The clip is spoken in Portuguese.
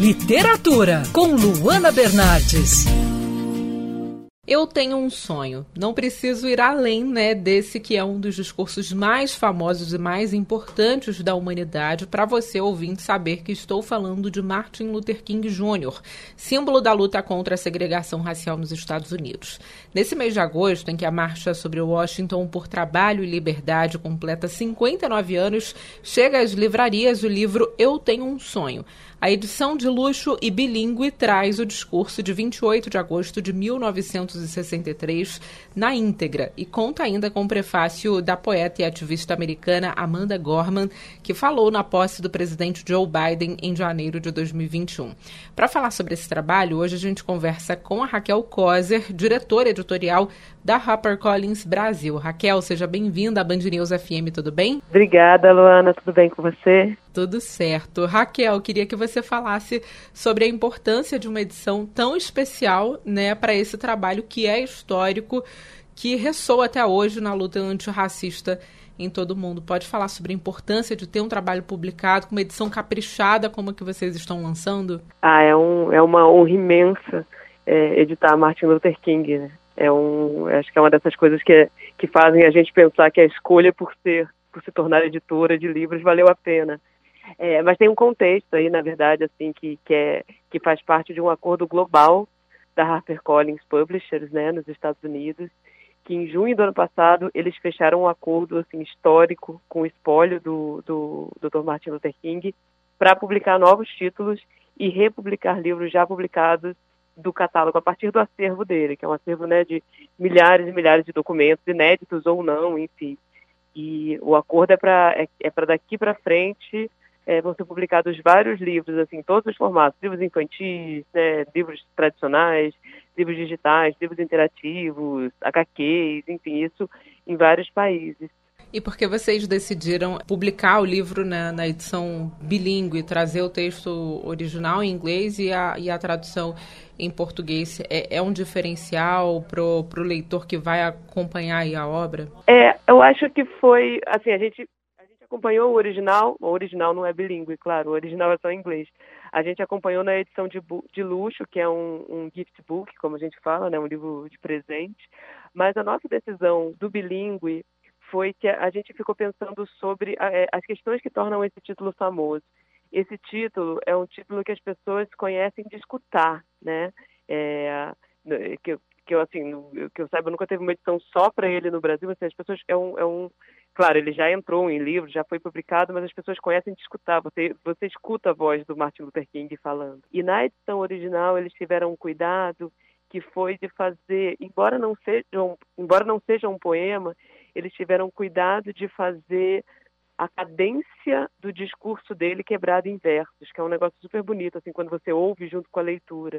Literatura, com Luana Bernardes. Eu tenho um sonho. Não preciso ir além, né, desse que é um dos discursos mais famosos e mais importantes da humanidade para você ouvinte saber que estou falando de Martin Luther King Jr., símbolo da luta contra a segregação racial nos Estados Unidos. Nesse mês de agosto, em que a marcha sobre Washington por trabalho e liberdade completa 59 anos, chega às livrarias o livro Eu Tenho um Sonho. A edição de luxo e bilíngue traz o discurso de 28 de agosto de 1963 na íntegra e conta ainda com o prefácio da poeta e ativista americana Amanda Gorman, que falou na posse do presidente Joe Biden em janeiro de 2021. Para falar sobre esse trabalho, hoje a gente conversa com a Raquel Kozer, diretora editorial da HarperCollins Brasil. Raquel, seja bem-vinda à Band News FM, tudo bem? Obrigada, Luana, tudo bem com você? Tudo certo. Raquel, queria que você falasse sobre a importância de uma edição tão especial né, para esse trabalho que é histórico, que ressoa até hoje na luta antirracista em todo o mundo. Pode falar sobre a importância de ter um trabalho publicado com uma edição caprichada como a que vocês estão lançando? Ah, é, um, é uma honra imensa é, editar Martin Luther King, né? É um, acho que é uma dessas coisas que, que fazem a gente pensar que a escolha por ser, por se tornar editora de livros valeu a pena. É, mas tem um contexto aí, na verdade, assim, que, que, é, que faz parte de um acordo global da HarperCollins Publishers, né, nos Estados Unidos, que em junho do ano passado eles fecharam um acordo assim histórico com o espólio do, do, do Dr. Martin Luther King para publicar novos títulos e republicar livros já publicados do catálogo a partir do acervo dele, que é um acervo né, de milhares e milhares de documentos, inéditos ou não, enfim. E o acordo é para é, é daqui para frente é, vão ser publicados vários livros, assim, todos os formatos, livros infantis, né, livros tradicionais, livros digitais, livros interativos, HQs, enfim, isso em vários países. E por que vocês decidiram publicar o livro na, na edição bilíngue, trazer o texto original em inglês e a, e a tradução em português? É, é um diferencial para o leitor que vai acompanhar a obra? É, eu acho que foi, assim, a gente acompanhou o original, o original não é bilíngue, claro, o original é só em inglês. A gente acompanhou na edição de, de luxo, que é um, um gift book, como a gente fala, né, um livro de presente. Mas a nossa decisão do bilíngue foi que a gente ficou pensando sobre é, as questões que tornam esse título famoso. Esse título é um título que as pessoas conhecem de escutar, né? É, que, que eu assim, que eu saiba, nunca teve uma edição só para ele no Brasil. Assim, as pessoas é um, é um Claro, ele já entrou em livro, já foi publicado, mas as pessoas conhecem de escutar. Você, você escuta a voz do Martin Luther King falando. E na edição original eles tiveram um cuidado que foi de fazer, embora não seja um, embora não seja um poema, eles tiveram cuidado de fazer a cadência do discurso dele quebrado em versos, que é um negócio super bonito, assim, quando você ouve junto com a leitura.